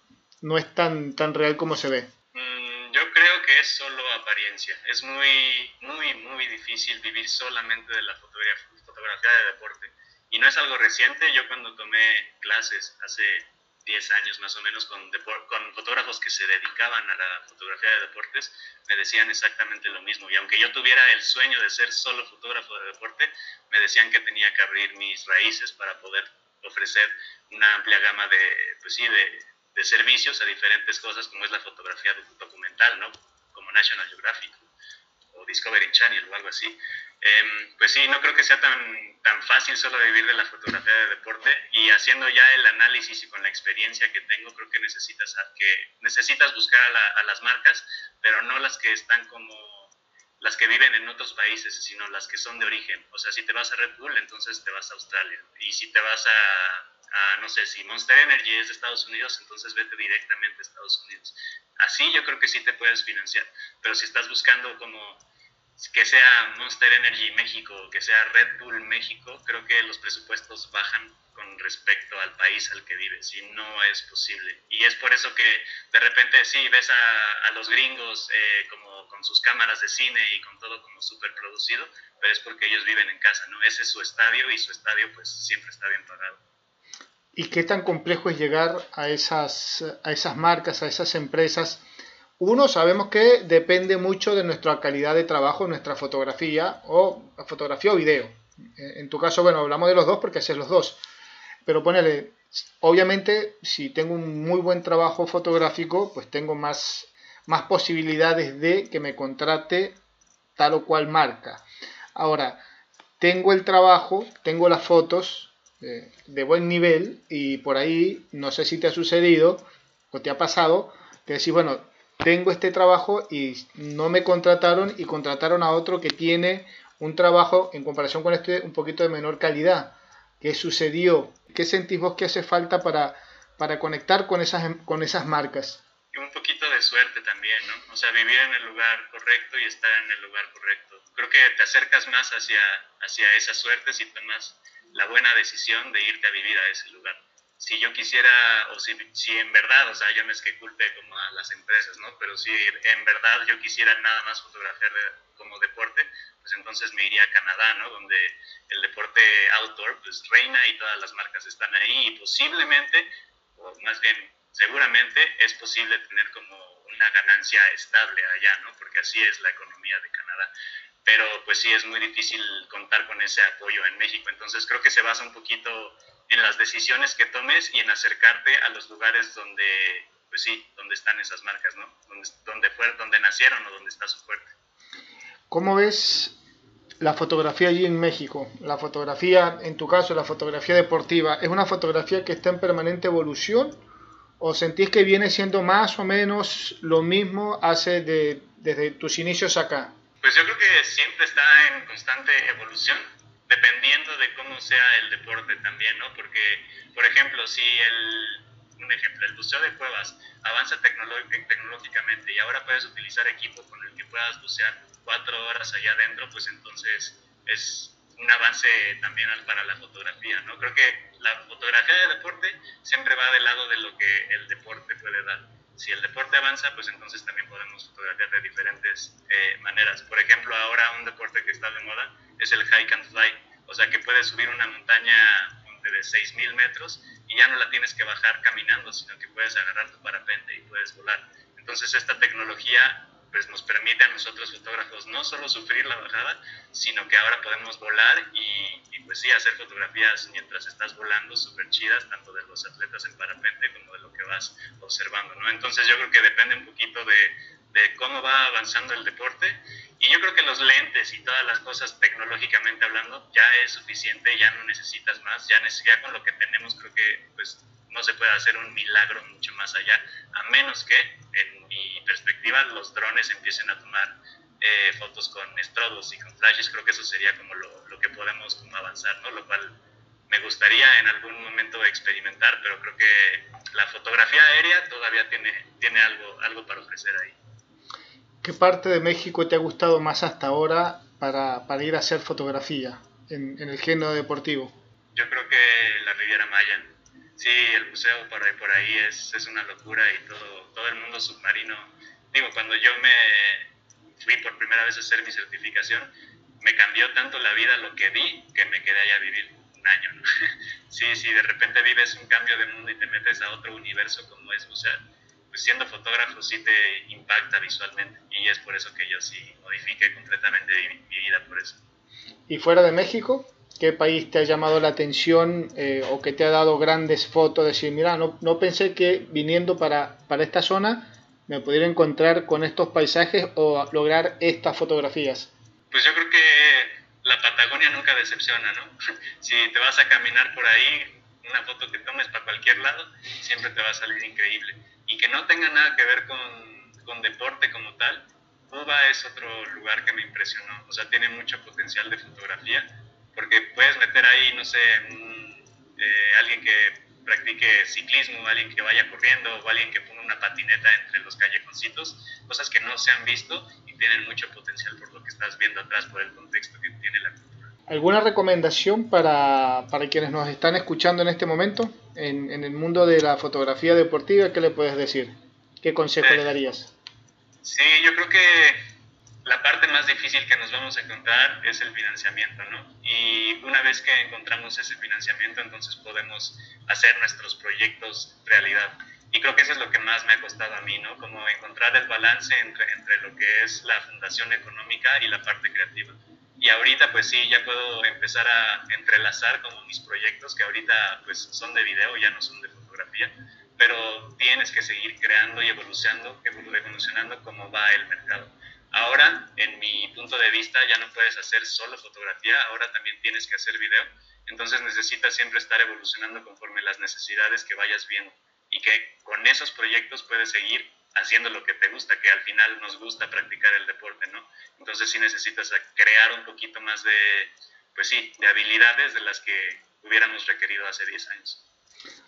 no es tan, tan real como se ve. Mm, yo creo que es solo apariencia. Es muy, muy, muy difícil vivir solamente de la fotografía, fotografía de deporte. Y no es algo reciente. Yo cuando tomé clases hace 10 años más o menos con, con fotógrafos que se dedicaban a la fotografía de deportes, me decían exactamente lo mismo. Y aunque yo tuviera el sueño de ser solo fotógrafo de deporte, me decían que tenía que abrir mis raíces para poder ofrecer una amplia gama de, pues sí, de, de servicios a diferentes cosas como es la fotografía documental, ¿no? Como National Geographic Discovery Channel o algo así. Eh, pues sí, no creo que sea tan, tan fácil solo vivir de la fotografía de deporte y haciendo ya el análisis y con la experiencia que tengo, creo que necesitas, que necesitas buscar a, la, a las marcas, pero no las que están como las que viven en otros países, sino las que son de origen. O sea, si te vas a Red Bull, entonces te vas a Australia. Y si te vas a no sé, si Monster Energy es de Estados Unidos, entonces vete directamente a Estados Unidos. Así yo creo que sí te puedes financiar, pero si estás buscando como que sea Monster Energy México, que sea Red Bull México, creo que los presupuestos bajan con respecto al país al que vives y no es posible. Y es por eso que de repente sí ves a, los gringos eh, como con sus cámaras de cine y con todo como súper producido, pero es porque ellos viven en casa, ¿no? Ese es su estadio y su estadio pues siempre está bien pagado y qué tan complejo es llegar a esas, a esas marcas, a esas empresas. Uno, sabemos que depende mucho de nuestra calidad de trabajo, nuestra fotografía o fotografía o video. En tu caso, bueno, hablamos de los dos porque haces los dos. Pero ponele, obviamente, si tengo un muy buen trabajo fotográfico, pues tengo más, más posibilidades de que me contrate tal o cual marca. Ahora, tengo el trabajo, tengo las fotos, de buen nivel y por ahí, no sé si te ha sucedido o te ha pasado, que decís, bueno, tengo este trabajo y no me contrataron y contrataron a otro que tiene un trabajo en comparación con este un poquito de menor calidad. ¿Qué sucedió? ¿Qué sentís vos que hace falta para, para conectar con esas, con esas marcas? Y un poquito de suerte también, ¿no? O sea, vivir en el lugar correcto y estar en el lugar correcto. Creo que te acercas más hacia, hacia esa suerte si tomas la buena decisión de irte a vivir a ese lugar. Si yo quisiera, o si, si en verdad, o sea, yo no es que culpe como a las empresas, ¿no? Pero si en verdad yo quisiera nada más fotografiar como deporte, pues entonces me iría a Canadá, ¿no? Donde el deporte outdoor pues reina y todas las marcas están ahí y posiblemente, o más bien seguramente es posible tener como una ganancia estable allá, ¿no? Porque así es la economía de Canadá pero pues sí es muy difícil contar con ese apoyo en México. Entonces creo que se basa un poquito en las decisiones que tomes y en acercarte a los lugares donde, pues sí, donde están esas marcas, ¿no? Donde, donde, fue, donde nacieron o donde está su fuerte. ¿Cómo ves la fotografía allí en México? La fotografía, en tu caso, la fotografía deportiva, ¿es una fotografía que está en permanente evolución? ¿O sentís que viene siendo más o menos lo mismo hace de, desde tus inicios acá? Pues yo creo que siempre está en constante evolución, dependiendo de cómo sea el deporte también, ¿no? Porque, por ejemplo, si el, un ejemplo, el buceo de cuevas avanza tecnológicamente y ahora puedes utilizar equipo con el que puedas bucear cuatro horas allá adentro, pues entonces es un avance también para la fotografía, ¿no? Creo que la fotografía de deporte siempre va del lado de lo que el deporte puede dar. Si el deporte avanza, pues entonces también podemos fotografiar de diferentes eh, maneras. Por ejemplo, ahora un deporte que está de moda es el hike and fly, o sea que puedes subir una montaña de 6.000 metros y ya no la tienes que bajar caminando, sino que puedes agarrar tu parapente y puedes volar. Entonces esta tecnología pues nos permite a nosotros fotógrafos no solo sufrir la bajada, sino que ahora podemos volar y, pues sí, hacer fotografías mientras estás volando súper chidas, tanto de los atletas en parapente como de lo que vas observando. Entonces yo creo que depende un poquito de, de cómo va avanzando el deporte y yo creo que los lentes y todas las cosas tecnológicamente hablando ya es suficiente, ya no necesitas más, ya, ya con lo que tenemos creo que pues no se puede hacer un milagro mucho más allá, a menos que, en mi perspectiva, los drones empiecen a tomar eh, fotos con estrobos y con flashes, creo que eso sería como lo, lo, que podemos como avanzar, ¿no? Lo cual me gustaría en algún momento experimentar, pero creo que la fotografía aérea todavía tiene, tiene algo, algo para ofrecer ahí. ¿Qué parte de México te ha gustado más hasta ahora para, para ir a hacer fotografía en, en el género deportivo? Yo creo que la Riviera Maya Sí, el buceo por ahí, por ahí es, es, una locura y todo, todo el mundo submarino. Digo, cuando yo me fui por primera vez a hacer mi certificación, me cambió tanto la vida lo que vi que me quedé allá a vivir un año. ¿no? [laughs] sí, sí, de repente vives un cambio de mundo y te metes a otro universo como es bucear, pues siendo fotógrafo sí te impacta visualmente y es por eso que yo sí modifiqué completamente mi, mi vida por eso. ¿Y fuera de México? ¿Qué país te ha llamado la atención eh, o que te ha dado grandes fotos? Decir, mira, no, no pensé que viniendo para, para esta zona me pudiera encontrar con estos paisajes o lograr estas fotografías. Pues yo creo que la Patagonia nunca decepciona, ¿no? [laughs] si te vas a caminar por ahí, una foto que tomes para cualquier lado, siempre te va a salir increíble. Y que no tenga nada que ver con, con deporte como tal, Cuba es otro lugar que me impresionó. O sea, tiene mucho potencial de fotografía porque puedes meter ahí, no sé, eh, alguien que practique ciclismo, alguien que vaya corriendo o alguien que ponga una patineta entre los callejoncitos, cosas que no se han visto y tienen mucho potencial por lo que estás viendo atrás, por el contexto que tiene la cultura. ¿Alguna recomendación para, para quienes nos están escuchando en este momento en, en, el mundo de la fotografía deportiva? ¿Qué le puedes decir? ¿Qué consejo le darías? Sí, yo creo que la parte más difícil que nos vamos a encontrar es el financiamiento, ¿no? Y una vez que encontramos ese financiamiento, entonces podemos hacer nuestros proyectos realidad. Y creo que eso es lo que más me ha costado a mí, ¿no? Como encontrar el balance entre, entre lo que es la fundación económica y la parte creativa. Y ahorita pues sí, ya puedo empezar a entrelazar como mis proyectos que ahorita pues son de video, ya no son de fotografía, pero tienes que seguir creando y evolucionando, evolucionando como va el mercado. Ahora, en mi punto de vista, ya no puedes hacer solo fotografía, ahora también tienes que hacer video. Entonces necesitas siempre estar evolucionando conforme las necesidades que vayas viendo y que con esos proyectos puedes seguir haciendo lo que te gusta, que al final nos gusta practicar el deporte, ¿no? Entonces sí necesitas crear un poquito más de, pues sí, de habilidades de las que hubiéramos requerido hace 10 años.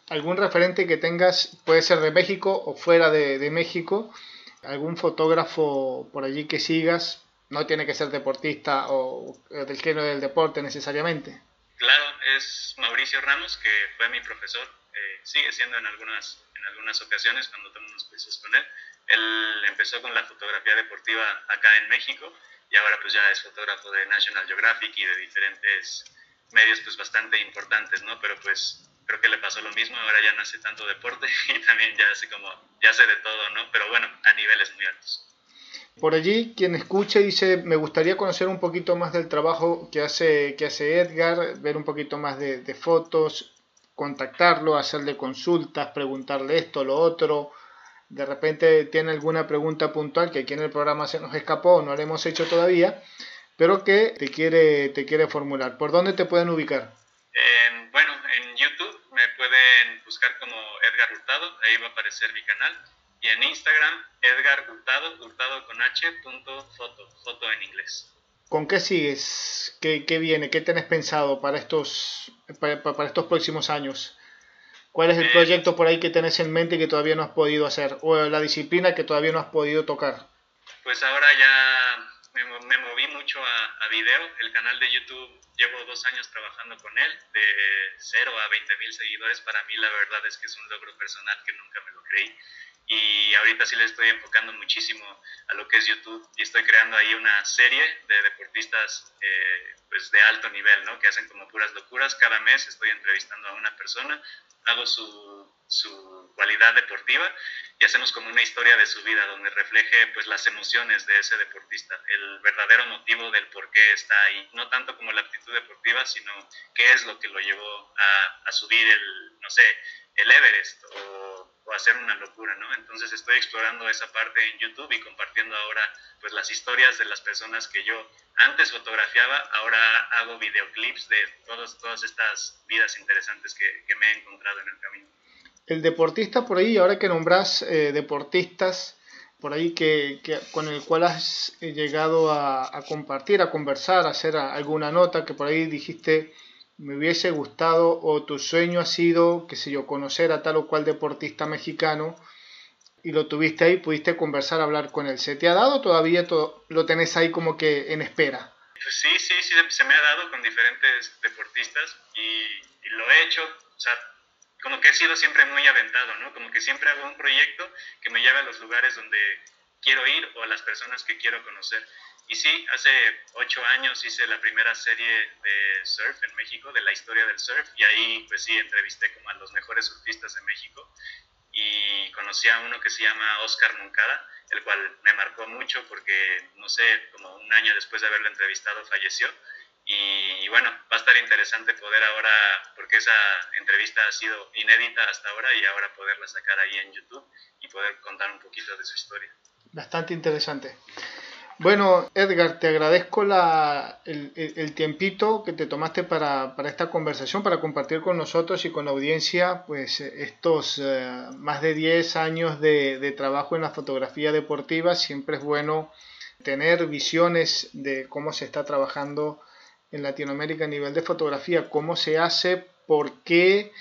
¿Algún referente que tengas, puede ser de México o fuera de, de México, algún fotógrafo por allí que sigas, no tiene que ser deportista o del género del deporte necesariamente. Claro, es Mauricio Ramos, que fue mi profesor, eh, sigue siendo en algunas, en algunas ocasiones cuando tomo unos cursos con él. Él empezó con la fotografía deportiva acá en México y ahora pues ya es fotógrafo de National Geographic y de diferentes medios pues bastante importantes, ¿no? Pero pues creo que le pasó lo mismo, ahora ya no hace tanto deporte [laughs] y también ya hace como, ya hace de todo, ¿no? Pero bueno, a niveles muy altos. Por allí, quien escuche dice, me gustaría conocer un poquito más del trabajo que hace, que hace Edgar, ver un poquito más de, de fotos, contactarlo, hacerle consultas, preguntarle esto, lo otro. De repente tiene alguna pregunta puntual que aquí en el programa se nos escapó, no la hemos hecho todavía, pero que te quiere, te quiere formular. ¿Por dónde te pueden ubicar? Bueno, en YouTube me pueden buscar como Edgar Hurtado, ahí va a aparecer mi canal. Y en Instagram, Edgar Hurtado, hurtado con h, punto, foto, foto en inglés. ¿Con qué sigues? ¿Qué, qué viene? ¿Qué tenés pensado para estos, para, para, estos próximos años? ¿Cuál es el eh, proyecto por ahí que tenés en mente que todavía no has podido hacer? ¿O la disciplina que todavía no has podido tocar? Pues ahora ya me, me moví mucho mucho a, video. El canal de YouTube llevo dos años trabajando con él, de 0 a 20 mil seguidores. Para mí la verdad es que es un logro personal que nunca me lo creí. Y ahorita sí le estoy enfocando muchísimo a lo que es YouTube y estoy creando ahí una serie de deportistas eh, pues de alto nivel, ¿no? Que hacen como puras locuras. Cada mes estoy entrevistando a una persona, hago su, su cualidad deportiva y hacemos como una historia de su vida donde refleje pues las emociones de ese deportista, el verdadero motivo del por qué está ahí, no tanto como la actitud deportiva, sino qué es lo que lo llevó a, a subir el, no sé, el Everest o, o, hacer una locura, ¿no? Entonces estoy explorando esa parte en YouTube y compartiendo ahora pues las historias de las personas que yo antes fotografiaba, ahora hago videoclips de todas, todas estas vidas interesantes que, que me he encontrado en el camino el deportista por ahí, ahora que nombras eh, deportistas por ahí que, con el cual has eh, llegado a, compartir, a conversar, a hacer alguna nota que por ahí dijiste me hubiese gustado o tu sueño ha sido, qué sé yo, conocer a tal o cual deportista mexicano y lo tuviste ahí, pudiste conversar, hablar con él. ¿Se te ha dado todavía lo tenés ahí como que en espera? Sí, sí, sí, se me ha dado con diferentes deportistas y, y lo he hecho, o sea, como que he sido siempre muy aventado, ¿no? Como que siempre hago un proyecto que me lleva a los lugares donde quiero ir o a las personas que quiero conocer. Y sí, hace ocho años hice la primera serie de surf en México, de la historia del surf, y ahí pues sí, entrevisté como a los mejores surfistas de México y conocí a uno que se llama Oscar Moncada, el cual me marcó mucho porque, no sé, como un año después de haberlo entrevistado falleció y, bueno, va a estar interesante poder ahora, porque esa entrevista ha sido inédita hasta ahora y ahora poderla sacar ahí en YouTube y poder contar un poquito de su historia. Bastante interesante. Bueno, Edgar, te agradezco la, el, el, tiempito que te tomaste para, para, esta conversación, para compartir con nosotros y con la audiencia pues estos eh, más de 10 años de, de trabajo en la fotografía deportiva. Siempre es bueno tener visiones de cómo se está trabajando en Latinoamérica a nivel de fotografía, cómo se hace, por qué,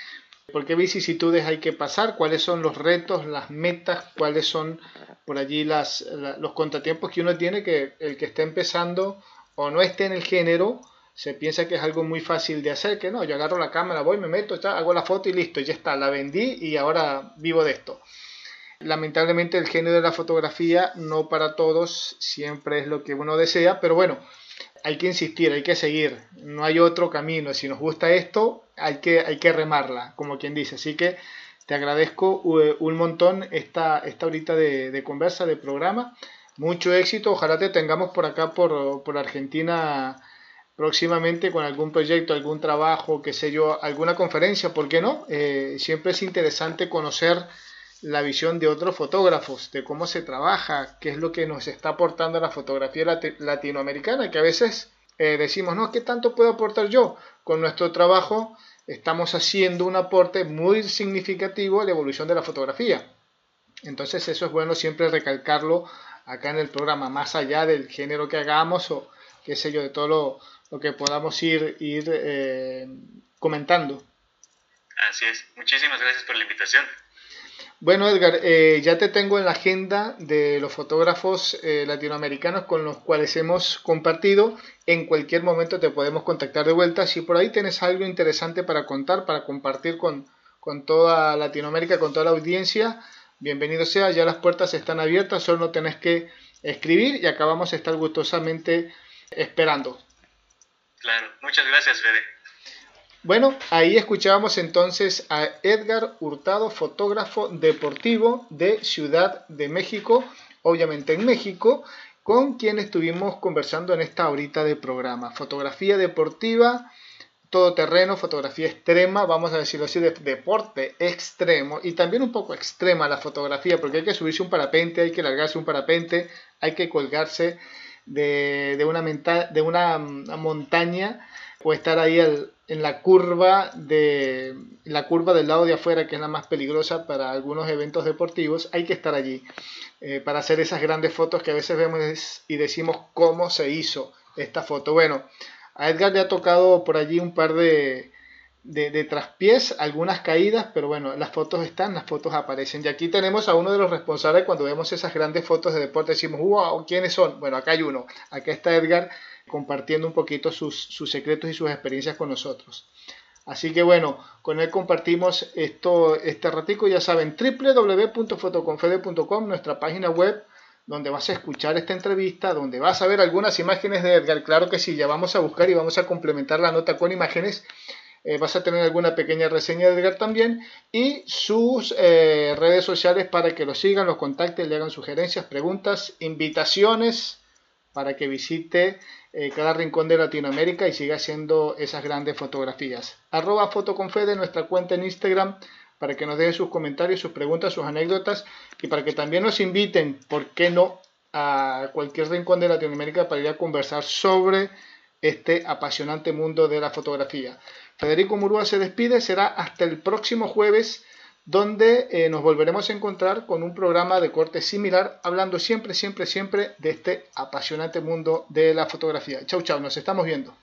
por qué vicisitudes hay que pasar, cuáles son los retos, las metas, cuáles son por allí los contratiempos que uno tiene, que el que está empezando o no esté en el género, se piensa que es algo muy fácil de hacer, que no, yo agarro la cámara, voy, me meto, hago la foto y listo, ya está, la vendí y ahora vivo de esto. Lamentablemente el género de la fotografía no para todos siempre es lo que uno desea, pero bueno, hay que insistir, hay que seguir, no hay otro camino. Si nos gusta esto, hay que, hay que remarla, como quien dice. Así que te agradezco eh, un montón esta, esta horita de, conversa, de programa. Mucho éxito, ojalá te tengamos por acá, por, por Argentina próximamente con algún proyecto, algún trabajo, qué sé yo, alguna conferencia, ¿por qué no? Eh, siempre es interesante conocer la visión de otros fotógrafos, de cómo se trabaja, qué es lo que nos está aportando la fotografía latinoamericana, que a veces eh, decimos, no, ¿qué tanto puedo aportar yo? Con nuestro trabajo estamos haciendo un aporte muy significativo a la evolución de la fotografía. Entonces eso es bueno siempre recalcarlo acá en el programa, más allá del género que hagamos o qué sé yo, de todo lo, que podamos ir, ir eh, comentando. Así es, muchísimas gracias por la invitación. Bueno, Edgar, eh, ya te tengo en la agenda de los fotógrafos eh, latinoamericanos con los cuales hemos compartido. En cualquier momento te podemos contactar de vuelta. Si por ahí tienes algo interesante para contar, para compartir con, con toda Latinoamérica, con toda la audiencia, bienvenido sea. Ya las puertas están abiertas, solo tenés que escribir y acabamos de estar gustosamente esperando. Claro, muchas gracias, Fede. Bueno, ahí escuchábamos entonces a Edgar Hurtado, fotógrafo deportivo de Ciudad de México, obviamente en México, con quien estuvimos conversando en esta horita de programa. Fotografía deportiva, todoterreno, fotografía extrema, vamos a decirlo así, de deporte extremo y también un poco extrema la fotografía, porque hay que subirse un parapente, hay que largarse un parapente, hay que colgarse de, una, de una montaña o estar ahí en la curva de la curva del lado de afuera que es la más peligrosa para algunos eventos deportivos hay que estar allí eh, para hacer esas grandes fotos que a veces vemos y decimos cómo se hizo esta foto bueno a Edgar le ha tocado por allí un par de, de, traspiés, algunas caídas, pero bueno, las fotos están, las fotos aparecen. Y aquí tenemos a uno de los responsables cuando vemos esas grandes fotos de deporte, decimos, wow, ¿quiénes son? Bueno, acá hay uno, acá está Edgar compartiendo un poquito sus, secretos y sus experiencias con nosotros. Así que bueno, con él compartimos esto, este ratico, ya saben, www.fotoconfede.com, nuestra página web, donde vas a escuchar esta entrevista, donde vas a ver algunas imágenes de Edgar. Claro que sí, ya vamos a buscar y vamos a complementar la nota con imágenes. Eh, vas a tener alguna pequeña reseña de Edgar también y sus eh, redes sociales para que lo sigan, los contacten, le hagan sugerencias, preguntas, invitaciones para que visite eh, cada rincón de Latinoamérica y siga haciendo esas grandes fotografías. Arroba Fotoconfede, nuestra cuenta en Instagram, para que nos dejen sus comentarios, sus preguntas, sus anécdotas y para que también nos inviten, ¿por qué no?, a cualquier rincón de Latinoamérica para ir a conversar sobre este apasionante mundo de la fotografía. Federico Murúa se despide, será hasta el próximo jueves donde eh, nos volveremos a encontrar con un programa de corte similar, hablando siempre, siempre, siempre de este apasionante mundo de la fotografía. Chau, chau, nos estamos viendo.